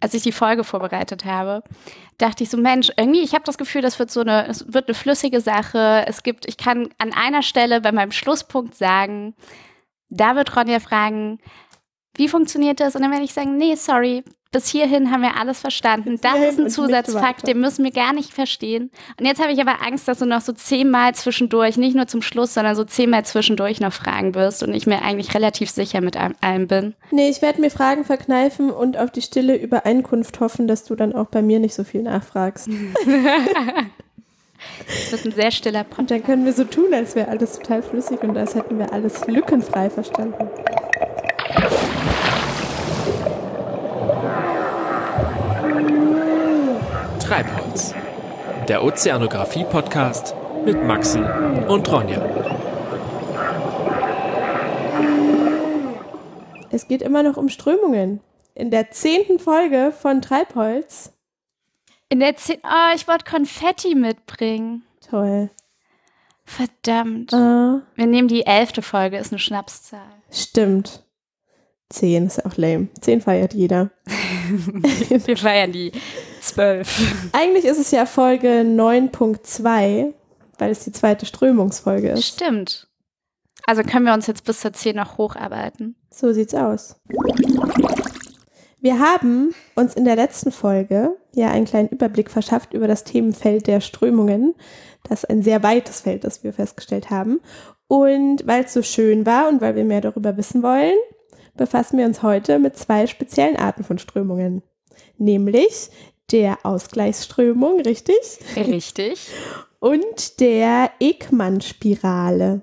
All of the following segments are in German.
als ich die Folge vorbereitet habe, dachte ich so, Mensch, irgendwie, ich habe das Gefühl, das wird so eine, es wird eine flüssige Sache. Es gibt, ich kann an einer Stelle bei meinem Schlusspunkt sagen, da wird Ronja fragen, wie funktioniert das? Und dann werde ich sagen, nee, sorry, bis hierhin haben wir alles verstanden. Das ist ein Zusatzfakt, den müssen wir gar nicht verstehen. Und jetzt habe ich aber Angst, dass du noch so zehnmal zwischendurch, nicht nur zum Schluss, sondern so zehnmal zwischendurch noch fragen wirst und ich mir eigentlich relativ sicher mit allem bin. Nee, ich werde mir Fragen verkneifen und auf die stille Übereinkunft hoffen, dass du dann auch bei mir nicht so viel nachfragst. Das wird ein sehr stiller Podcast. Und dann können wir so tun, als wäre alles total flüssig und als hätten wir alles lückenfrei verstanden. Treibholz, der Ozeanographie-Podcast mit Maxi und Ronja. Es geht immer noch um Strömungen. In der zehnten Folge von Treibholz. In der zehnten, oh, ich wollte Konfetti mitbringen. Toll. Verdammt. Uh. Wir nehmen die elfte Folge, ist eine Schnapszahl. Stimmt. Zehn ist auch lame. Zehn feiert jeder. Wir feiern die zwölf. Eigentlich ist es ja Folge 9.2, weil es die zweite Strömungsfolge ist. Stimmt. Also können wir uns jetzt bis zur 10 noch hocharbeiten. So sieht's aus. Wir haben uns in der letzten Folge ja einen kleinen Überblick verschafft über das Themenfeld der Strömungen. Das ist ein sehr weites Feld, das wir festgestellt haben. Und weil es so schön war und weil wir mehr darüber wissen wollen, befassen wir uns heute mit zwei speziellen Arten von Strömungen. Nämlich der Ausgleichsströmung, richtig? Richtig. Und der Ekman-Spirale.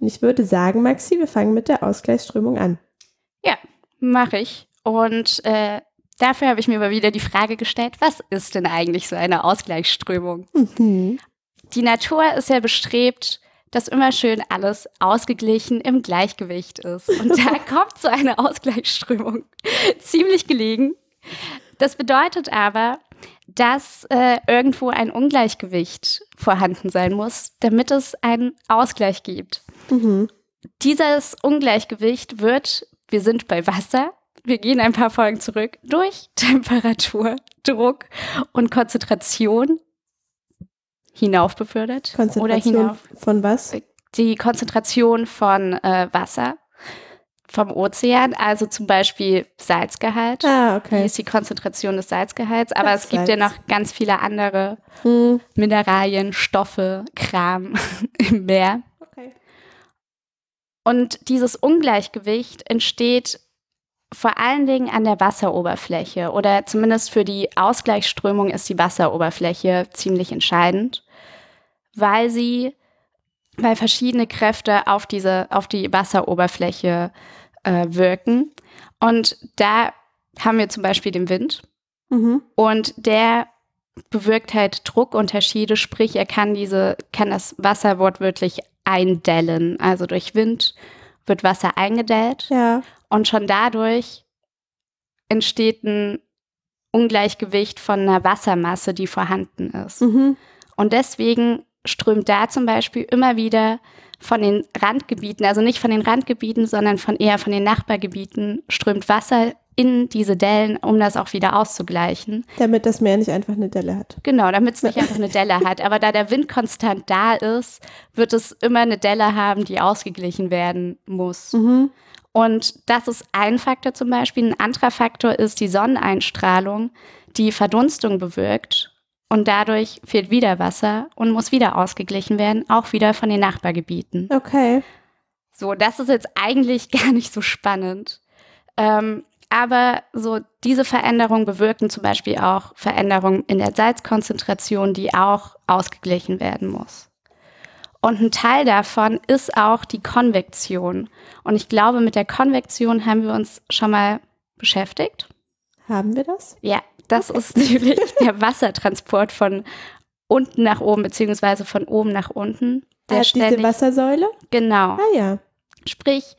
Und ich würde sagen, Maxi, wir fangen mit der Ausgleichsströmung an. Ja, mache ich. Und äh, dafür habe ich mir mal wieder die Frage gestellt, was ist denn eigentlich so eine Ausgleichsströmung? Mhm. Die Natur ist ja bestrebt, dass immer schön alles ausgeglichen im Gleichgewicht ist. Und da kommt so eine Ausgleichsströmung ziemlich gelegen. Das bedeutet aber, dass äh, irgendwo ein Ungleichgewicht vorhanden sein muss, damit es einen Ausgleich gibt. Mhm. Dieses Ungleichgewicht wird, wir sind bei Wasser, wir gehen ein paar Folgen zurück, durch Temperatur, Druck und Konzentration hinauf befördert. Konzentration oder hinauf. Von was? Die Konzentration von äh, Wasser vom Ozean, also zum Beispiel Salzgehalt. Ah, okay. Hier ist die Konzentration des Salzgehalts, aber das es gibt Salz. ja noch ganz viele andere hm. Mineralien, Stoffe, Kram im Meer. Okay. Und dieses Ungleichgewicht entsteht vor allen Dingen an der Wasseroberfläche oder zumindest für die Ausgleichsströmung ist die Wasseroberfläche ziemlich entscheidend, weil sie, weil verschiedene Kräfte auf diese, auf die Wasseroberfläche äh, wirken. Und da haben wir zum Beispiel den Wind mhm. und der bewirkt halt Druckunterschiede, sprich er kann diese, kann das Wasser wortwörtlich eindellen. Also durch Wind wird Wasser eingedellt. Ja. Und schon dadurch entsteht ein Ungleichgewicht von einer Wassermasse, die vorhanden ist. Mhm. Und deswegen strömt da zum Beispiel immer wieder von den Randgebieten, also nicht von den Randgebieten, sondern von eher von den Nachbargebieten, strömt Wasser in diese Dellen, um das auch wieder auszugleichen. Damit das Meer nicht einfach eine Delle hat. Genau, damit es nicht einfach eine Delle hat. Aber da der Wind konstant da ist, wird es immer eine Delle haben, die ausgeglichen werden muss. Mhm. Und das ist ein Faktor zum Beispiel. Ein anderer Faktor ist die Sonneneinstrahlung, die Verdunstung bewirkt. Und dadurch fehlt wieder Wasser und muss wieder ausgeglichen werden, auch wieder von den Nachbargebieten. Okay. So, das ist jetzt eigentlich gar nicht so spannend. Ähm, aber so diese Veränderungen bewirken zum Beispiel auch Veränderungen in der Salzkonzentration, die auch ausgeglichen werden muss. Und ein Teil davon ist auch die Konvektion. Und ich glaube, mit der Konvektion haben wir uns schon mal beschäftigt. Haben wir das? Ja, das ist nämlich der Wassertransport von unten nach oben, beziehungsweise von oben nach unten. Der ah, ständig, diese Wassersäule? Genau. Ah ja. Sprich,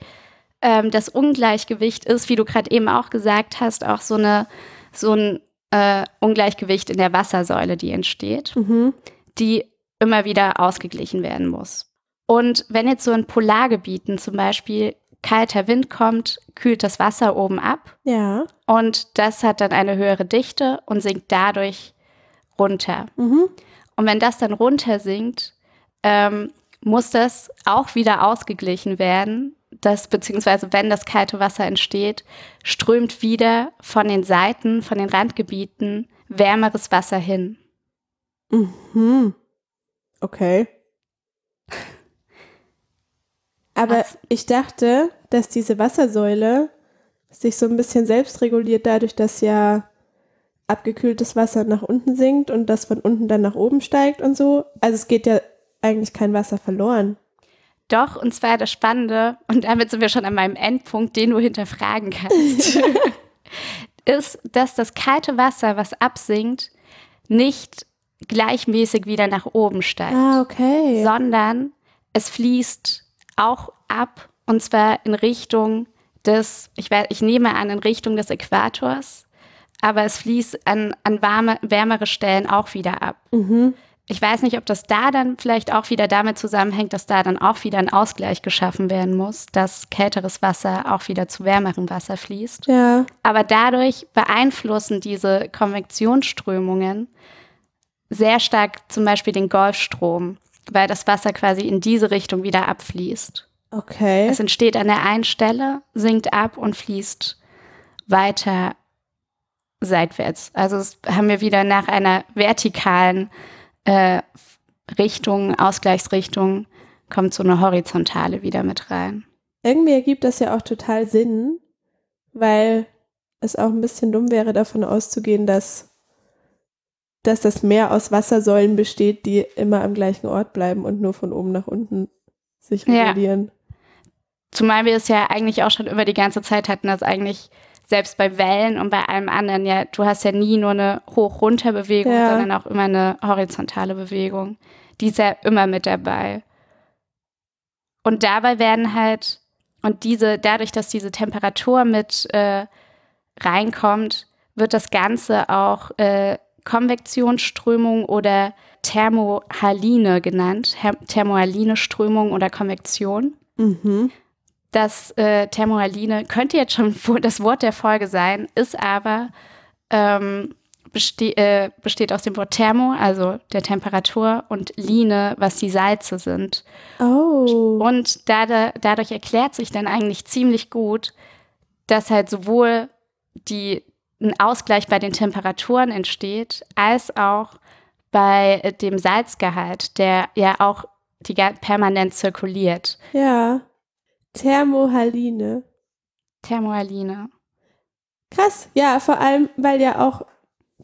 ähm, das Ungleichgewicht ist, wie du gerade eben auch gesagt hast, auch so, eine, so ein äh, Ungleichgewicht in der Wassersäule, die entsteht, mhm. die immer wieder ausgeglichen werden muss. Und wenn jetzt so in Polargebieten zum Beispiel kalter Wind kommt, kühlt das Wasser oben ab. Ja. Und das hat dann eine höhere Dichte und sinkt dadurch runter. Mhm. Und wenn das dann runter sinkt, ähm, muss das auch wieder ausgeglichen werden. Das, beziehungsweise wenn das kalte Wasser entsteht, strömt wieder von den Seiten, von den Randgebieten wärmeres Wasser hin. Mhm. Okay. Aber Was? ich dachte, dass diese Wassersäule sich so ein bisschen selbst reguliert, dadurch, dass ja abgekühltes Wasser nach unten sinkt und das von unten dann nach oben steigt und so. Also es geht ja eigentlich kein Wasser verloren. Doch, und zwar das Spannende, und damit sind wir schon an meinem Endpunkt, den du hinterfragen kannst, ist, dass das kalte Wasser, was absinkt, nicht gleichmäßig wieder nach oben steigt. Ah, okay. Sondern es fließt auch ab und zwar in Richtung des, ich, weiß, ich nehme an, in Richtung des Äquators, aber es fließt an, an warme, wärmere Stellen auch wieder ab. Mhm. Ich weiß nicht, ob das da dann vielleicht auch wieder damit zusammenhängt, dass da dann auch wieder ein Ausgleich geschaffen werden muss, dass kälteres Wasser auch wieder zu wärmerem Wasser fließt. Ja. Aber dadurch beeinflussen diese Konvektionsströmungen sehr stark zum Beispiel den Golfstrom, weil das Wasser quasi in diese Richtung wieder abfließt. Okay. Es entsteht an der einen Stelle, sinkt ab und fließt weiter seitwärts. Also haben wir wieder nach einer vertikalen äh, Richtung, Ausgleichsrichtung, kommt so eine horizontale wieder mit rein. Irgendwie ergibt das ja auch total Sinn, weil es auch ein bisschen dumm wäre, davon auszugehen, dass dass das Meer aus Wassersäulen besteht, die immer am gleichen Ort bleiben und nur von oben nach unten sich regulieren. Ja. Zumal wir es ja eigentlich auch schon über die ganze Zeit hatten, dass eigentlich selbst bei Wellen und bei allem anderen ja, du hast ja nie nur eine Hoch-Runter-Bewegung, ja. sondern auch immer eine horizontale Bewegung. Die ist ja immer mit dabei. Und dabei werden halt, und diese, dadurch, dass diese Temperatur mit äh, reinkommt, wird das Ganze auch äh, Konvektionsströmung oder Thermohaline genannt. Thermohaline Strömung oder Konvektion. Mhm. Das äh, Thermohaline könnte jetzt schon das Wort der Folge sein, ist aber ähm, beste äh, besteht aus dem Wort Thermo, also der Temperatur, und Line, was die Salze sind. Oh. Und da, dadurch erklärt sich dann eigentlich ziemlich gut, dass halt sowohl die ein Ausgleich bei den Temperaturen entsteht, als auch bei äh, dem Salzgehalt, der ja auch die permanent zirkuliert. Ja. Thermohaline. Thermohaline. Krass, ja, vor allem, weil ja auch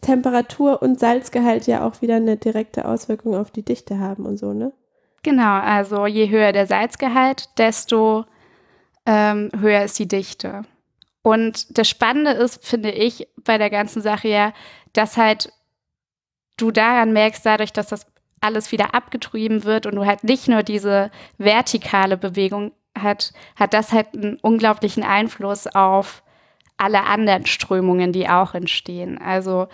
Temperatur und Salzgehalt ja auch wieder eine direkte Auswirkung auf die Dichte haben und so, ne? Genau, also je höher der Salzgehalt, desto ähm, höher ist die Dichte. Und das Spannende ist, finde ich, bei der ganzen Sache ja, dass halt du daran merkst, dadurch, dass das alles wieder abgetrieben wird und du halt nicht nur diese vertikale Bewegung hat, hat das halt einen unglaublichen Einfluss auf alle anderen Strömungen, die auch entstehen. Also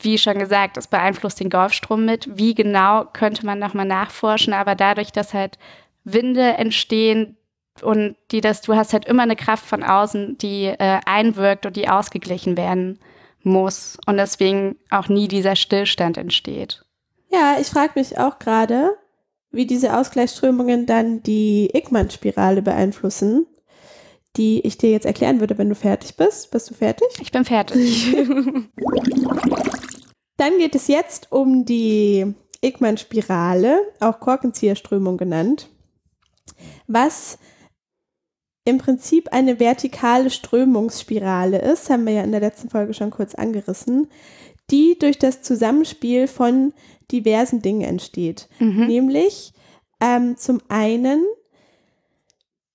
wie schon gesagt, es beeinflusst den Golfstrom mit. Wie genau könnte man nochmal nachforschen, aber dadurch, dass halt Winde entstehen, und die das, du hast halt immer eine Kraft von außen, die äh, einwirkt und die ausgeglichen werden muss und deswegen auch nie dieser Stillstand entsteht. Ja, ich frage mich auch gerade, wie diese Ausgleichsströmungen dann die Ickmann-Spirale beeinflussen, die ich dir jetzt erklären würde, wenn du fertig bist. Bist du fertig? Ich bin fertig. dann geht es jetzt um die Ickmann-Spirale, auch Korkenzieherströmung genannt, was im Prinzip eine vertikale Strömungsspirale ist, haben wir ja in der letzten Folge schon kurz angerissen, die durch das Zusammenspiel von diversen Dingen entsteht. Mhm. Nämlich ähm, zum einen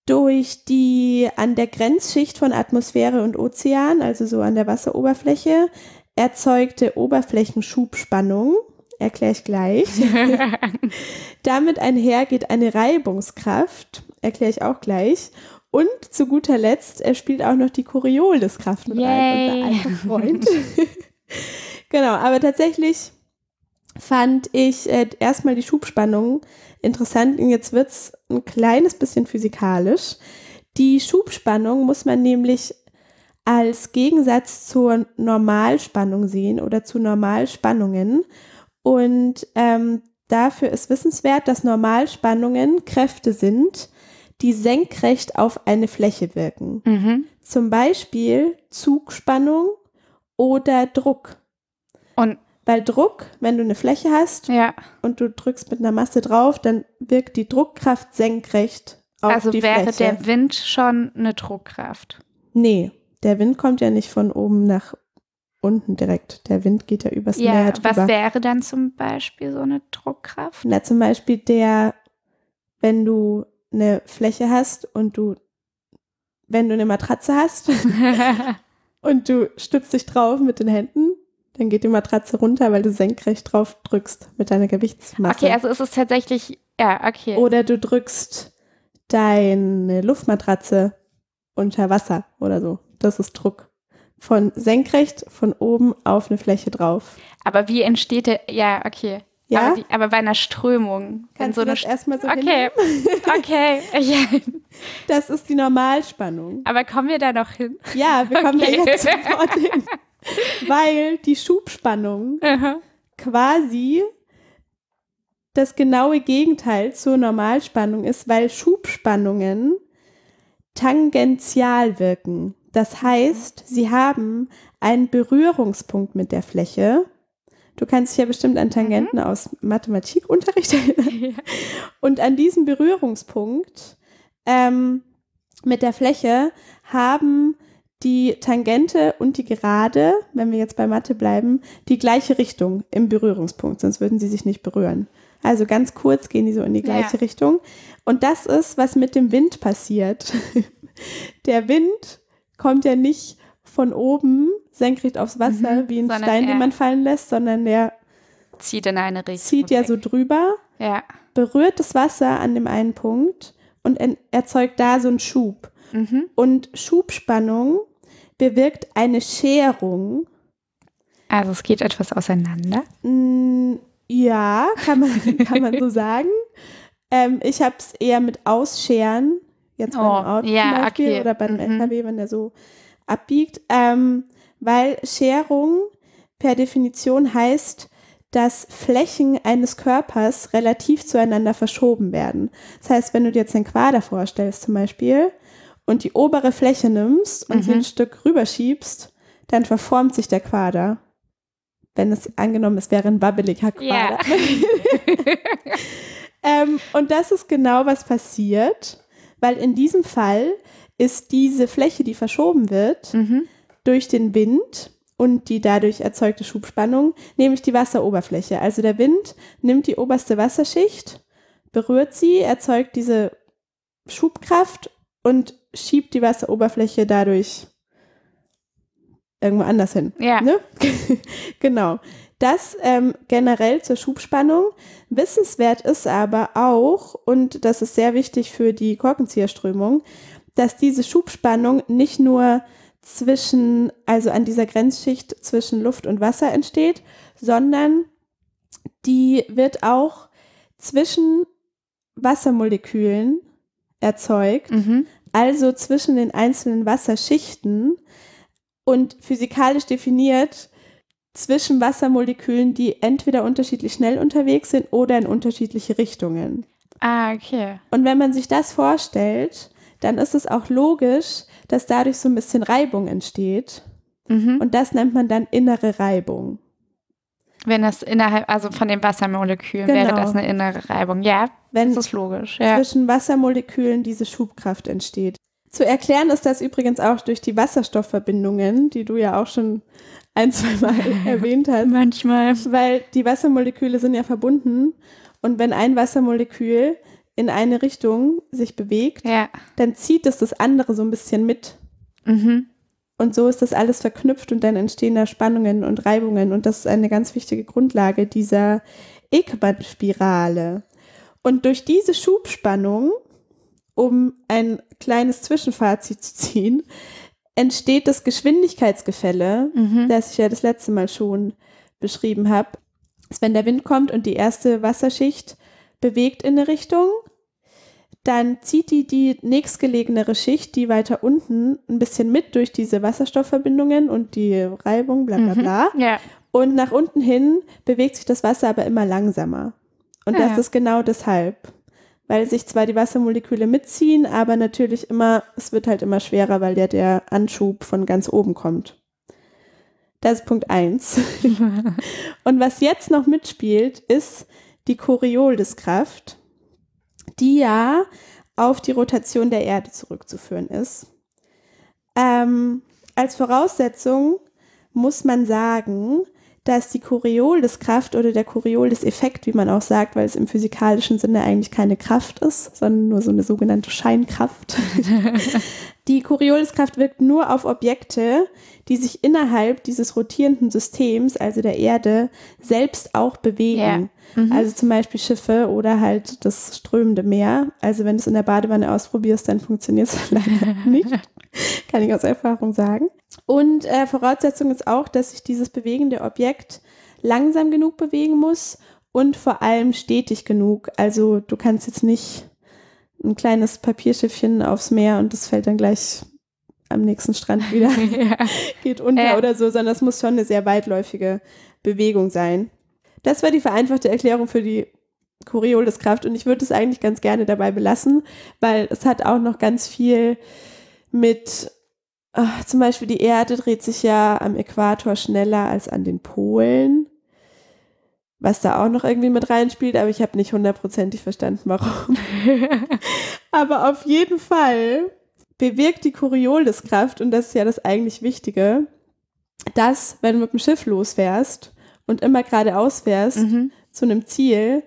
durch die an der Grenzschicht von Atmosphäre und Ozean, also so an der Wasseroberfläche, erzeugte Oberflächenschubspannung, erkläre ich gleich. Damit einhergeht eine Reibungskraft, erkläre ich auch gleich. Und zu guter Letzt, er spielt auch noch die Corioliskraft mit rein, unser alter Freund. genau, aber tatsächlich fand ich äh, erstmal die Schubspannung interessant und jetzt wird es ein kleines bisschen physikalisch. Die Schubspannung muss man nämlich als Gegensatz zur Normalspannung sehen oder zu Normalspannungen. Und ähm, dafür ist wissenswert, dass Normalspannungen Kräfte sind, die senkrecht auf eine Fläche wirken. Mhm. Zum Beispiel Zugspannung oder Druck. Und weil Druck, wenn du eine Fläche hast ja. und du drückst mit einer Masse drauf, dann wirkt die Druckkraft senkrecht auf also die Fläche. Also wäre der Wind schon eine Druckkraft? Nee, der Wind kommt ja nicht von oben nach unten direkt. Der Wind geht ja übers ja, Meer drüber. Was wäre dann zum Beispiel so eine Druckkraft? Na, zum Beispiel der, wenn du eine Fläche hast und du, wenn du eine Matratze hast und du stützt dich drauf mit den Händen, dann geht die Matratze runter, weil du senkrecht drauf drückst mit deiner Gewichtsmasse. Okay, also ist es tatsächlich, ja, okay. Oder du drückst deine Luftmatratze unter Wasser oder so. Das ist Druck. Von senkrecht von oben auf eine Fläche drauf. Aber wie entsteht der, ja, okay. Ja? Aber, die, aber bei einer Strömung. Kannst so du das erstmal so Okay, okay. Das ist die Normalspannung. Aber kommen wir da noch hin? Ja, wir kommen okay. da jetzt sofort hin. Weil die Schubspannung Aha. quasi das genaue Gegenteil zur Normalspannung ist, weil Schubspannungen tangential wirken. Das heißt, sie haben einen Berührungspunkt mit der Fläche. Du kannst dich ja bestimmt an Tangenten mhm. aus Mathematikunterricht erinnern. Ja. Und an diesem Berührungspunkt ähm, mit der Fläche haben die Tangente und die Gerade, wenn wir jetzt bei Mathe bleiben, die gleiche Richtung im Berührungspunkt, sonst würden sie sich nicht berühren. Also ganz kurz gehen die so in die gleiche ja. Richtung. Und das ist, was mit dem Wind passiert. der Wind kommt ja nicht von oben senkrecht aufs Wasser, mhm, wie ein Stein, den man fallen lässt, sondern der zieht in eine Richtung. Zieht ja so drüber, ja. berührt das Wasser an dem einen Punkt und erzeugt da so einen Schub. Mhm. Und Schubspannung bewirkt eine Scherung. Also es geht etwas auseinander? Ja, kann man, kann man so sagen. Ähm, ich habe es eher mit Ausscheren, jetzt beim oh, Auto ja, zum Beispiel okay. oder beim mhm. LKW, wenn der so abbiegt, ähm, weil Scherung per Definition heißt, dass Flächen eines Körpers relativ zueinander verschoben werden. Das heißt, wenn du dir jetzt einen Quader vorstellst zum Beispiel und die obere Fläche nimmst und mhm. sie ein Stück rüberschiebst, dann verformt sich der Quader wenn es angenommen, es wäre ein wabbeliger Quader. Ja. ähm, und das ist genau, was passiert, weil in diesem Fall ist diese Fläche, die verschoben wird, mhm. Durch den Wind und die dadurch erzeugte Schubspannung, nämlich die Wasseroberfläche. Also der Wind nimmt die oberste Wasserschicht, berührt sie, erzeugt diese Schubkraft und schiebt die Wasseroberfläche dadurch irgendwo anders hin. Ja. Ne? genau. Das ähm, generell zur Schubspannung. Wissenswert ist aber auch, und das ist sehr wichtig für die Korkenzieherströmung, dass diese Schubspannung nicht nur zwischen, also an dieser Grenzschicht zwischen Luft und Wasser entsteht, sondern die wird auch zwischen Wassermolekülen erzeugt, mhm. also zwischen den einzelnen Wasserschichten und physikalisch definiert zwischen Wassermolekülen, die entweder unterschiedlich schnell unterwegs sind oder in unterschiedliche Richtungen. Ah, okay. Und wenn man sich das vorstellt, dann ist es auch logisch, dass dadurch so ein bisschen Reibung entsteht. Mhm. Und das nennt man dann innere Reibung. Wenn das innerhalb, also von den Wassermolekülen genau. wäre das eine innere Reibung. Ja, Wenn das ist logisch. Ja. Zwischen Wassermolekülen diese Schubkraft entsteht. Zu erklären ist das übrigens auch durch die Wasserstoffverbindungen, die du ja auch schon ein, zwei Mal erwähnt hast. Manchmal. Weil die Wassermoleküle sind ja verbunden und wenn ein Wassermolekül in eine Richtung sich bewegt, ja. dann zieht es das andere so ein bisschen mit. Mhm. Und so ist das alles verknüpft und dann entstehen da Spannungen und Reibungen und das ist eine ganz wichtige Grundlage dieser Ekman-Spirale. Und durch diese Schubspannung um ein kleines Zwischenfazit zu ziehen, entsteht das Geschwindigkeitsgefälle, mhm. das ich ja das letzte Mal schon beschrieben habe. Wenn der Wind kommt und die erste Wasserschicht bewegt in eine Richtung, dann zieht die die nächstgelegenere Schicht, die weiter unten, ein bisschen mit durch diese Wasserstoffverbindungen und die Reibung, bla bla mhm. bla. Mhm, ja. Und nach unten hin bewegt sich das Wasser aber immer langsamer. Und ja. das ist genau deshalb. Weil sich zwar die Wassermoleküle mitziehen, aber natürlich immer, es wird halt immer schwerer, weil ja der Anschub von ganz oben kommt. Das ist Punkt 1. und was jetzt noch mitspielt, ist die Corioliskraft die ja auf die Rotation der Erde zurückzuführen ist. Ähm, als Voraussetzung muss man sagen, dass die Corioliskraft oder der Coriolis-Effekt, wie man auch sagt, weil es im physikalischen Sinne eigentlich keine Kraft ist, sondern nur so eine sogenannte Scheinkraft. die Corioliskraft wirkt nur auf Objekte, die sich innerhalb dieses rotierenden Systems, also der Erde, selbst auch bewegen. Yeah. Mhm. Also zum Beispiel Schiffe oder halt das strömende Meer. Also wenn du es in der Badewanne ausprobierst, dann funktioniert es leider nicht. Kann ich aus Erfahrung sagen. Und äh, Voraussetzung ist auch, dass sich dieses bewegende Objekt langsam genug bewegen muss und vor allem stetig genug. Also du kannst jetzt nicht ein kleines Papierschiffchen aufs Meer und das fällt dann gleich am nächsten Strand wieder, ja. geht unter ja. oder so, sondern es muss schon eine sehr weitläufige Bewegung sein. Das war die vereinfachte Erklärung für die Corioliskraft und ich würde es eigentlich ganz gerne dabei belassen, weil es hat auch noch ganz viel mit, ach, zum Beispiel die Erde dreht sich ja am Äquator schneller als an den Polen, was da auch noch irgendwie mit reinspielt, aber ich habe nicht hundertprozentig verstanden, warum. aber auf jeden Fall bewirkt die Corioliskraft, und das ist ja das eigentlich Wichtige, dass, wenn du mit dem Schiff losfährst und immer geradeaus fährst mhm. zu einem Ziel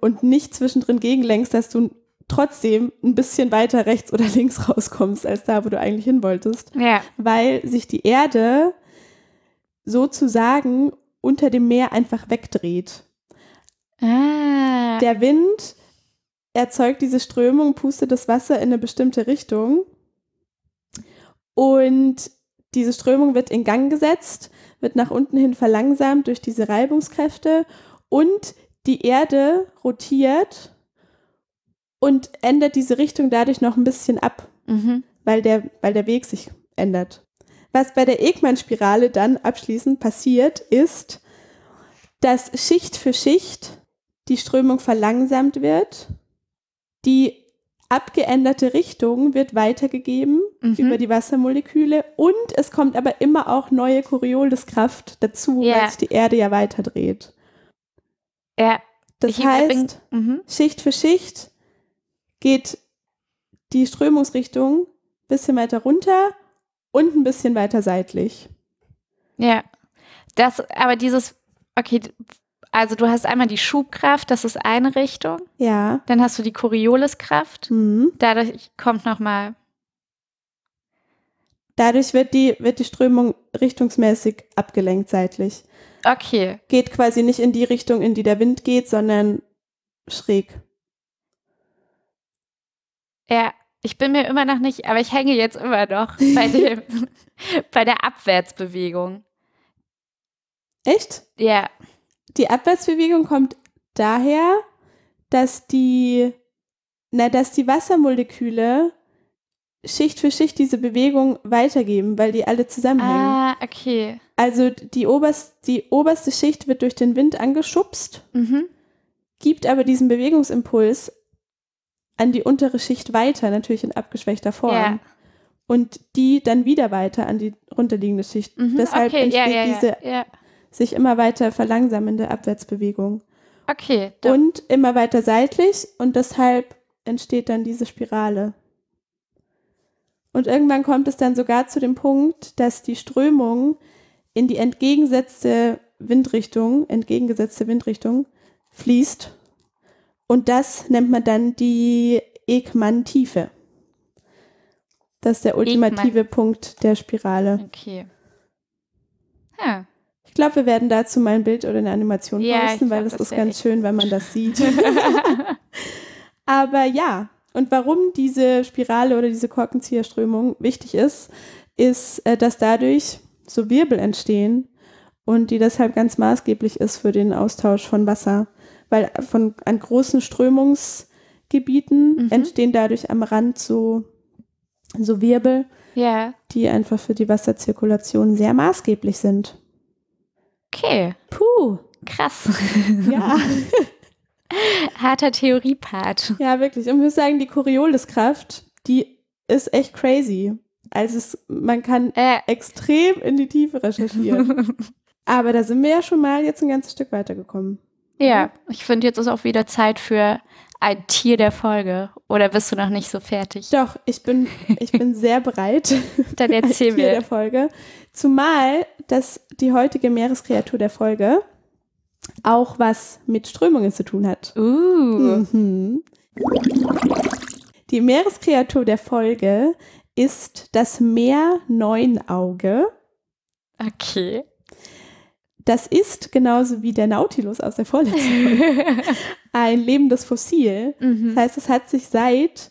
und nicht zwischendrin gegenlenkst, dass du trotzdem ein bisschen weiter rechts oder links rauskommst, als da, wo du eigentlich hin wolltest. Ja. Weil sich die Erde sozusagen unter dem Meer einfach wegdreht. Ah. Der Wind erzeugt diese Strömung, pustet das Wasser in eine bestimmte Richtung und diese Strömung wird in Gang gesetzt, wird nach unten hin verlangsamt durch diese Reibungskräfte und die Erde rotiert und ändert diese Richtung dadurch noch ein bisschen ab, mhm. weil, der, weil der Weg sich ändert. Was bei der Ekman-Spirale dann abschließend passiert, ist, dass Schicht für Schicht die Strömung verlangsamt wird, die abgeänderte Richtung wird weitergegeben mhm. über die Wassermoleküle und es kommt aber immer auch neue Corioliskraft dazu, yeah. weil sich die Erde ja weiter dreht. Ja. Das ich heißt, mhm. Schicht für Schicht geht die Strömungsrichtung ein bisschen weiter runter und ein bisschen weiter seitlich. Ja. Das, aber dieses, okay, also du hast einmal die Schubkraft, das ist eine Richtung. Ja. Dann hast du die Corioliskraft. Mhm. Dadurch kommt nochmal. Dadurch wird die, wird die Strömung richtungsmäßig abgelenkt seitlich. Okay. Geht quasi nicht in die Richtung, in die der Wind geht, sondern schräg. Ja, ich bin mir immer noch nicht, aber ich hänge jetzt immer noch bei, dem, bei der Abwärtsbewegung. Echt? Ja. Die Abwärtsbewegung kommt daher, dass die, na, dass die Wassermoleküle Schicht für Schicht diese Bewegung weitergeben, weil die alle zusammenhängen. Ah, okay. Also die, oberst, die oberste Schicht wird durch den Wind angeschubst, mhm. gibt aber diesen Bewegungsimpuls an die untere Schicht weiter, natürlich in abgeschwächter Form. Ja. Und die dann wieder weiter an die runterliegende Schicht. Mhm, Deshalb okay, entsteht ja, ja, diese sich immer weiter verlangsamende Abwärtsbewegung. Okay. Und immer weiter seitlich und deshalb entsteht dann diese Spirale. Und irgendwann kommt es dann sogar zu dem Punkt, dass die Strömung in die entgegengesetzte Windrichtung, entgegengesetzte Windrichtung fließt. Und das nennt man dann die Ekman-Tiefe. Das ist der ultimative Ekman. Punkt der Spirale. Okay. Ja glaube, wir werden dazu mal ein Bild oder eine Animation ja, posten, weil glaub, das, das ist ganz schön, wenn man das sieht. Aber ja, und warum diese Spirale oder diese Korkenzieherströmung wichtig ist, ist, äh, dass dadurch so Wirbel entstehen und die deshalb ganz maßgeblich ist für den Austausch von Wasser. Weil von, an großen Strömungs- Gebieten mhm. entstehen dadurch am Rand so, so Wirbel, ja. die einfach für die Wasserzirkulation sehr maßgeblich sind. Okay. Puh. Krass. Ja. Harter Theoriepart. Ja, wirklich. Und ich muss sagen, die Corioliskraft, die ist echt crazy. Also es, man kann äh. extrem in die Tiefe recherchieren. Aber da sind wir ja schon mal jetzt ein ganzes Stück weitergekommen. Ja, ich finde, jetzt ist auch wieder Zeit für ein Tier der Folge. Oder bist du noch nicht so fertig? Doch, ich bin, ich bin sehr bereit. Dann erzähl ein Tier der Folge. Zumal, dass die heutige Meereskreatur der Folge auch was mit Strömungen zu tun hat. Uh. Mhm. Die Meereskreatur der Folge ist das Meer-Neunauge. Okay. Das ist genauso wie der Nautilus aus der vorletzten Folge ein lebendes Fossil. Mhm. Das heißt, es hat sich seit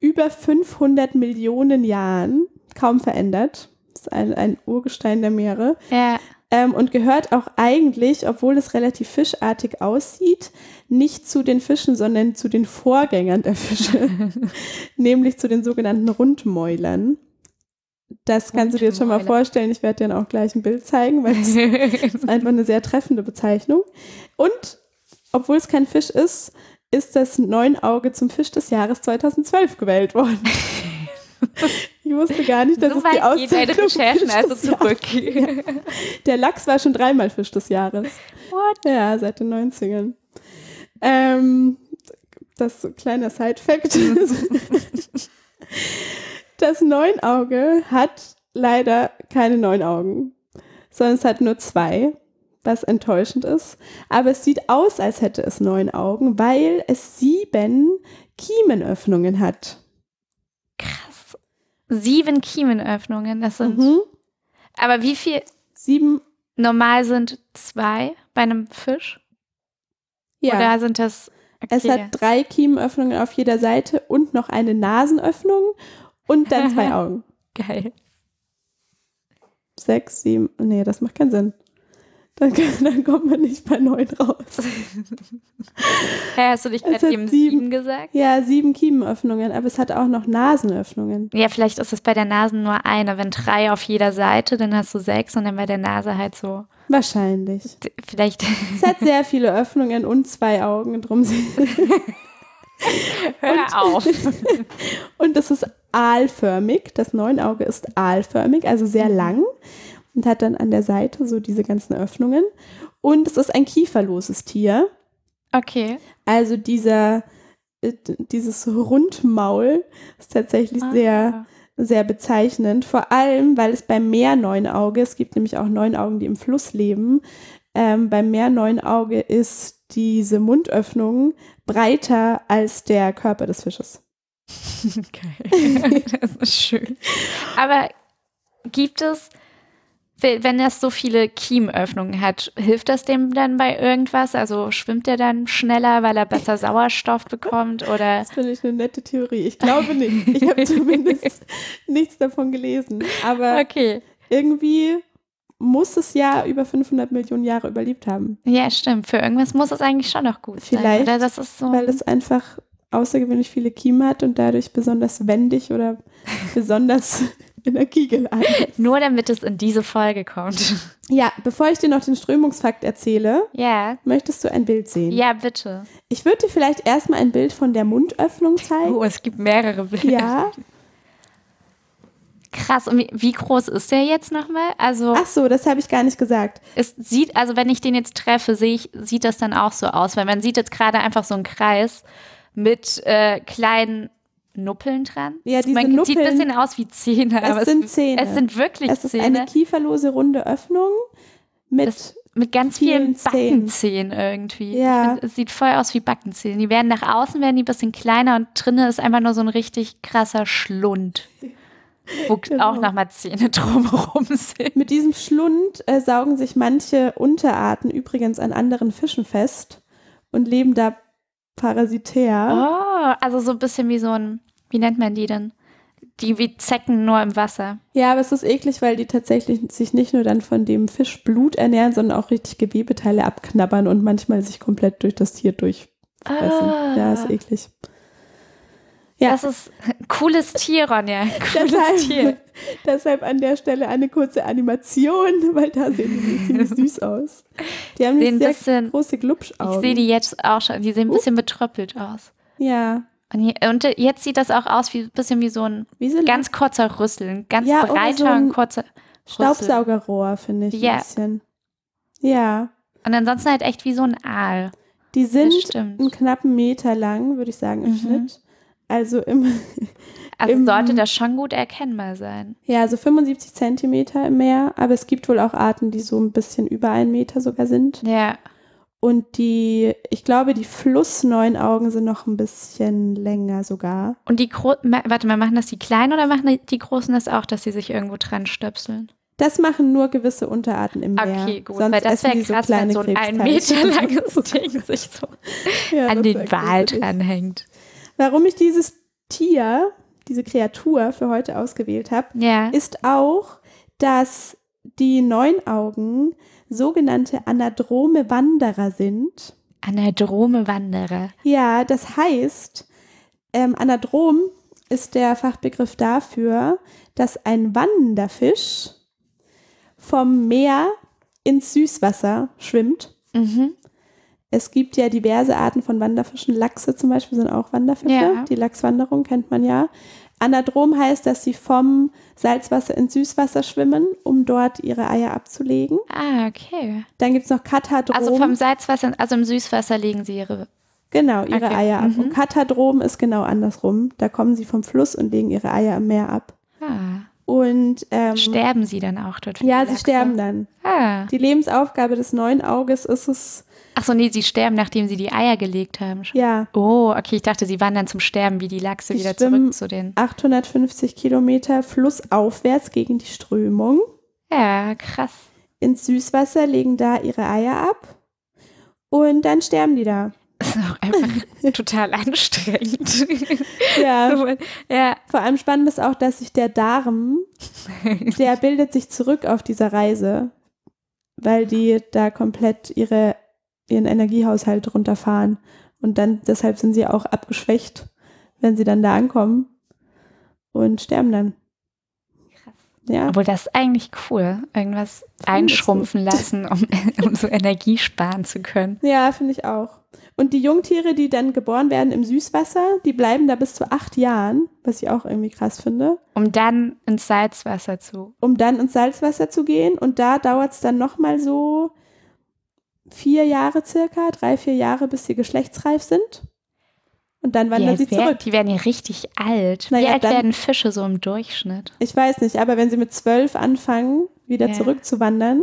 über 500 Millionen Jahren kaum verändert. Das ist ein, ein Urgestein der Meere. Ja. Ähm, und gehört auch eigentlich, obwohl es relativ fischartig aussieht, nicht zu den Fischen, sondern zu den Vorgängern der Fische, nämlich zu den sogenannten Rundmäulern. Das kannst du dir jetzt schon mal vorstellen. Ich werde dir dann auch gleich ein Bild zeigen, weil es ist einfach eine sehr treffende Bezeichnung. Und obwohl es kein Fisch ist, ist das Neunauge zum Fisch des Jahres 2012 gewählt worden. Ich wusste gar nicht, dass so es die Auszeichnung Recherchen also zurück. Ja. Der Lachs war schon dreimal Fisch des Jahres. What? Ja, seit den 90ern. Ähm, das ist so ein kleiner Side-Fact. das Neunauge hat leider keine neun Augen, sondern es hat nur zwei, was enttäuschend ist. Aber es sieht aus, als hätte es neun Augen, weil es sieben Kiemenöffnungen hat. Krass. Sieben Kiemenöffnungen, das sind. Mhm. Aber wie viel? Sieben. Normal sind zwei bei einem Fisch? Ja. Oder sind das. Okay. Es hat drei Kiemenöffnungen auf jeder Seite und noch eine Nasenöffnung und dann zwei Augen. Geil. Sechs, sieben. Nee, das macht keinen Sinn. Dann, dann kommt man nicht bei neun raus. Hä, hast du nicht gerade eben sieben, sieben gesagt? Ja, sieben Kiemenöffnungen, aber es hat auch noch Nasenöffnungen. Ja, vielleicht ist es bei der Nase nur eine. Wenn drei auf jeder Seite, dann hast du sechs und dann bei der Nase halt so. Wahrscheinlich. Vielleicht. Es hat sehr viele Öffnungen und zwei Augen drum. Hör und, auf. und es ist aalförmig. Das Neunauge ist aalförmig, also sehr mhm. lang und hat dann an der Seite so diese ganzen Öffnungen. Und es ist ein kieferloses Tier. Okay. Also dieser, äh, dieses Rundmaul ist tatsächlich ah. sehr, sehr bezeichnend. Vor allem, weil es beim Meerneunauge, es gibt nämlich auch Neunaugen, die im Fluss leben, ähm, beim Meerneunauge ist diese Mundöffnung breiter als der Körper des Fisches. Geil. das ist schön. Aber gibt es wenn er so viele Kiemenöffnungen hat, hilft das dem dann bei irgendwas? Also schwimmt er dann schneller, weil er besser Sauerstoff bekommt? Oder? Das finde ich eine nette Theorie. Ich glaube nicht. Ich habe zumindest nichts davon gelesen. Aber okay. irgendwie muss es ja über 500 Millionen Jahre überlebt haben. Ja, stimmt. Für irgendwas muss es eigentlich schon noch gut Vielleicht, sein. Vielleicht, so weil es einfach außergewöhnlich viele Kiemen hat und dadurch besonders wendig oder besonders energiegeladen. Nur damit es in diese Folge kommt. Ja, bevor ich dir noch den Strömungsfakt erzähle, ja. möchtest du ein Bild sehen? Ja, bitte. Ich würde dir vielleicht erstmal ein Bild von der Mundöffnung zeigen. Oh, es gibt mehrere Bilder. Ja. Krass, und wie groß ist der jetzt nochmal? Also Ach so, das habe ich gar nicht gesagt. Es sieht, also wenn ich den jetzt treffe, sehe ich, sieht das dann auch so aus, weil man sieht jetzt gerade einfach so einen Kreis mit äh, kleinen Nuppeln dran. Ja, diese Man Nuppeln, sieht ein bisschen aus wie Zähne. Es sind es, Zähne. Es sind wirklich Zähne. Es ist eine kieferlose runde Öffnung mit, das, mit ganz vielen, vielen Backenzähnen irgendwie. Ja. Find, es sieht voll aus wie Backenzähne. Die werden nach außen werden die ein bisschen kleiner und drinnen ist einfach nur so ein richtig krasser Schlund. Wo genau. auch nochmal Zähne drumherum sind. Mit diesem Schlund äh, saugen sich manche Unterarten übrigens an anderen Fischen fest und leben da parasitär. Oh, also so ein bisschen wie so ein, wie nennt man die denn? Die wie Zecken nur im Wasser. Ja, aber es ist eklig, weil die tatsächlich sich nicht nur dann von dem Fischblut ernähren, sondern auch richtig Gewebeteile abknabbern und manchmal sich komplett durch das Tier durchfressen. Ah. Ja, ist eklig. Ja. Das ist ein cooles Tier, Ronja. Cooles deshalb, Tier. Deshalb an der Stelle eine kurze Animation, weil da sehen die ziemlich süß aus. Die haben sehen sehr bisschen, große Glubschaugen. Ich sehe die jetzt auch schon. Die sehen ein bisschen uh. betröppelt aus. Ja. Und jetzt sieht das auch aus wie ein bisschen wie so ein wie so ganz kurzer Rüssel, ein ganz ja, breiter so ein kurzer Staubsaugerrohr, finde ich ja. ein bisschen. Ja. Und ansonsten halt echt wie so ein Aal. Die sind einen knappen Meter lang, würde ich sagen, im mhm. Schnitt. Also im. Also im, sollte das schon gut erkennbar sein. Ja, so 75 Zentimeter im Meer, aber es gibt wohl auch Arten, die so ein bisschen über einen Meter sogar sind. Ja. Und die, ich glaube, die Flussneunaugen sind noch ein bisschen länger sogar. Und die, Gro warte mal, machen das die Kleinen oder machen die Großen das auch, dass sie sich irgendwo dran stöpseln? Das machen nur gewisse Unterarten im Meer. Okay, gut, Sonst weil das wäre krass, so wenn so ein ein Meter langes Ding sich so ja, an den Wal dranhängt. Warum ich dieses Tier, diese Kreatur für heute ausgewählt habe, ja. ist auch, dass die Neunaugen sogenannte anadrome Wanderer sind. Anadrome Wanderer. Ja, das heißt, ähm, anadrom ist der Fachbegriff dafür, dass ein Wanderfisch vom Meer ins Süßwasser schwimmt. Mhm. Es gibt ja diverse Arten von Wanderfischen. Lachse zum Beispiel sind auch Wanderfische. Ja. Die Lachswanderung kennt man ja. Anadrom heißt, dass sie vom Salzwasser ins Süßwasser schwimmen, um dort ihre Eier abzulegen. Ah, okay. Dann gibt es noch Katadrom. Also vom Salzwasser, also im Süßwasser legen sie ihre Genau, ihre okay. Eier ab. Mhm. Und Katadrom ist genau andersrum. Da kommen sie vom Fluss und legen ihre Eier im Meer ab. Ah. Und ähm, sterben sie dann auch dort? Ja, sie sterben dann. Ah. Die Lebensaufgabe des neuen Auges ist es. Ach so, nee, sie sterben, nachdem sie die Eier gelegt haben. Ja. Oh, okay, ich dachte, sie wandern zum Sterben wie die Lachse die wieder zurück zu den. 850 Kilometer flussaufwärts gegen die Strömung. Ja, krass. Ins Süßwasser legen da ihre Eier ab und dann sterben die da. Das ist auch einfach total anstrengend. Ja. So, ja. Vor allem spannend ist auch, dass sich der Darm, der bildet sich zurück auf dieser Reise, weil die da komplett ihre, ihren Energiehaushalt runterfahren. Und dann, deshalb sind sie auch abgeschwächt, wenn sie dann da ankommen und sterben dann. Ja. Obwohl das ist eigentlich cool, irgendwas einschrumpfen lassen, um, um so Energie sparen zu können. Ja, finde ich auch. Und die Jungtiere, die dann geboren werden im Süßwasser, die bleiben da bis zu acht Jahren, was ich auch irgendwie krass finde. Um dann ins Salzwasser zu. Um dann ins Salzwasser zu gehen. Und da dauert es dann nochmal so vier Jahre circa, drei, vier Jahre, bis sie geschlechtsreif sind. Und dann wandern sie zurück. Die werden ja richtig alt. Naja, Wie alt dann, werden Fische so im Durchschnitt? Ich weiß nicht, aber wenn sie mit zwölf anfangen, wieder ja. zurückzuwandern,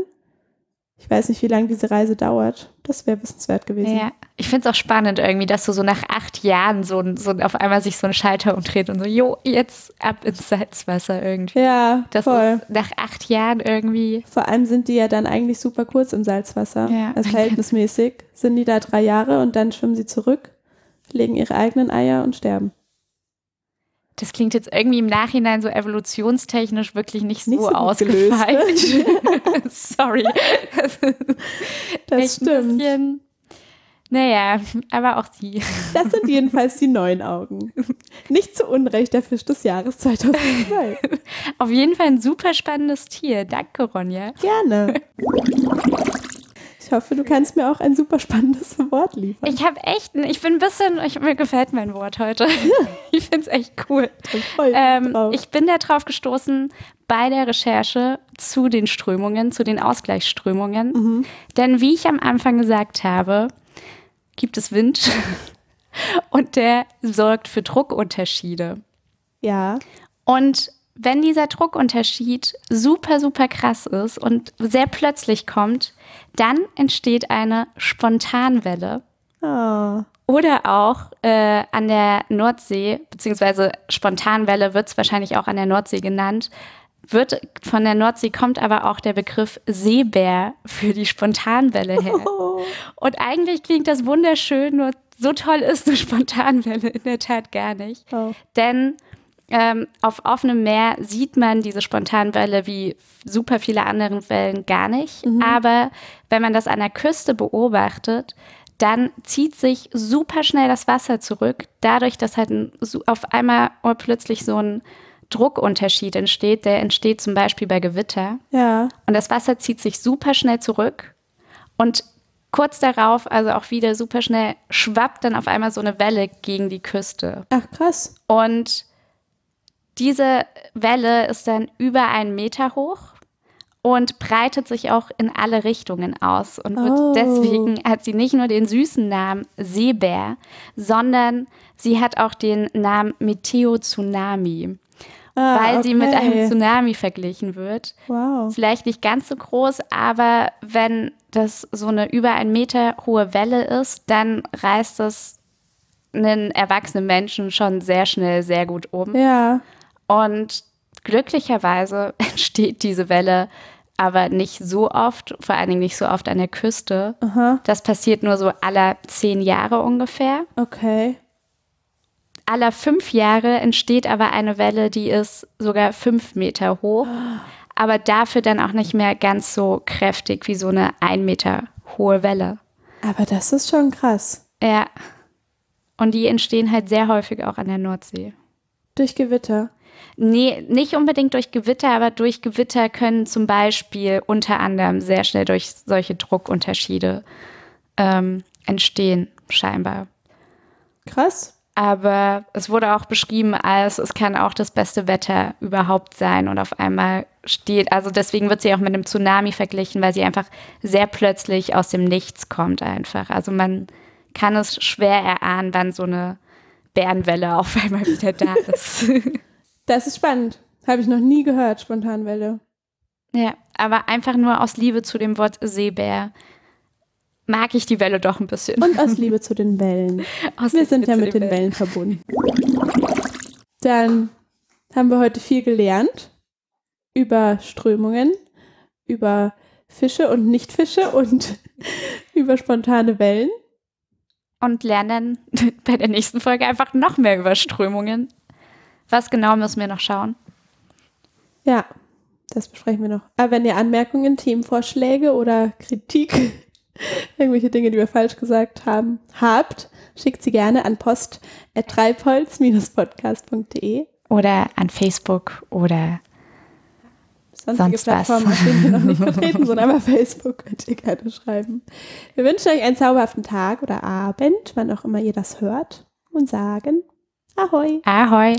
ich weiß nicht, wie lange diese Reise dauert. Das wäre wissenswert gewesen. Ja, ich finde es auch spannend irgendwie, dass du so nach acht Jahren so, so auf einmal sich so ein Schalter umdreht und so, jo, jetzt ab ins Salzwasser irgendwie. Ja, das voll. Ist nach acht Jahren irgendwie. Vor allem sind die ja dann eigentlich super kurz im Salzwasser. Ja. Also verhältnismäßig sind die da drei Jahre und dann schwimmen sie zurück, legen ihre eigenen Eier und sterben. Das klingt jetzt irgendwie im Nachhinein so evolutionstechnisch wirklich nicht so, nicht so ausgefeilt. Ne? Sorry. Das stimmt. Bisschen, naja, aber auch sie. Das sind jedenfalls die neuen Augen. Nicht zu Unrecht der Fisch des Jahres 2002. Auf jeden Fall ein super spannendes Tier. Danke, Ronja. Gerne. Ich hoffe, du kannst mir auch ein super spannendes Wort liefern. Ich habe echt, ich bin ein bisschen, ich, mir gefällt mein Wort heute. ich finde es echt cool. Ähm, ich bin da drauf gestoßen bei der Recherche zu den Strömungen, zu den Ausgleichsströmungen. Mhm. Denn wie ich am Anfang gesagt habe, gibt es Wind und der sorgt für Druckunterschiede. Ja. Und wenn dieser Druckunterschied super, super krass ist und sehr plötzlich kommt, dann entsteht eine Spontanwelle. Oh. Oder auch äh, an der Nordsee, beziehungsweise Spontanwelle wird es wahrscheinlich auch an der Nordsee genannt, wird von der Nordsee kommt aber auch der Begriff Seebär für die Spontanwelle her. Oh. Und eigentlich klingt das wunderschön, nur so toll ist eine Spontanwelle in der Tat gar nicht. Oh. Denn ähm, auf offenem Meer sieht man diese Spontanwelle wie super viele andere Wellen gar nicht. Mhm. Aber wenn man das an der Küste beobachtet, dann zieht sich super schnell das Wasser zurück, dadurch, dass halt auf einmal plötzlich so ein Druckunterschied entsteht. Der entsteht zum Beispiel bei Gewitter. Ja. Und das Wasser zieht sich super schnell zurück und kurz darauf, also auch wieder super schnell, schwappt dann auf einmal so eine Welle gegen die Küste. Ach, krass. Und diese Welle ist dann über einen Meter hoch und breitet sich auch in alle Richtungen aus und wird oh. deswegen hat sie nicht nur den süßen Namen Seebär, sondern sie hat auch den Namen Meteo Tsunami. Ah, weil okay. sie mit einem Tsunami verglichen wird. Wow. Vielleicht nicht ganz so groß, aber wenn das so eine über einen Meter hohe Welle ist, dann reißt das einen erwachsenen Menschen schon sehr schnell sehr gut um. Ja. Und glücklicherweise entsteht diese Welle aber nicht so oft, vor allen Dingen nicht so oft an der Küste. Aha. Das passiert nur so alle zehn Jahre ungefähr. Okay. Aller fünf Jahre entsteht aber eine Welle, die ist sogar fünf Meter hoch, aber dafür dann auch nicht mehr ganz so kräftig wie so eine ein Meter hohe Welle. Aber das ist schon krass. Ja. Und die entstehen halt sehr häufig auch an der Nordsee. Durch Gewitter? Nee, nicht unbedingt durch Gewitter, aber durch Gewitter können zum Beispiel unter anderem sehr schnell durch solche Druckunterschiede ähm, entstehen, scheinbar. Krass. Aber es wurde auch beschrieben als, es kann auch das beste Wetter überhaupt sein und auf einmal steht, also deswegen wird sie auch mit einem Tsunami verglichen, weil sie einfach sehr plötzlich aus dem Nichts kommt einfach. Also man kann es schwer erahnen, wann so eine Bärenwelle auf einmal wieder da ist. Das ist spannend. Habe ich noch nie gehört, Spontanwelle. Ja, aber einfach nur aus Liebe zu dem Wort Seebär mag ich die Welle doch ein bisschen. Und aus Liebe zu den Wellen. Aus wir Liebe sind ja mit den, den Wellen. Wellen verbunden. Dann haben wir heute viel gelernt über Strömungen, über Fische und Nichtfische und über spontane Wellen. Und lernen bei der nächsten Folge einfach noch mehr über Strömungen. Was genau müssen wir noch schauen? Ja, das besprechen wir noch. Aber wenn ihr Anmerkungen, Themenvorschläge oder Kritik, irgendwelche Dinge, die wir falsch gesagt haben, habt, schickt sie gerne an post.treibholz-podcast.de oder an Facebook oder sonstige sonst Plattformen, was. auf denen wir noch nicht vertreten sind, aber Facebook könnt ihr gerne schreiben. Wir wünschen euch einen zauberhaften Tag oder Abend, wann auch immer ihr das hört und sagen Ahoi. Ahoi.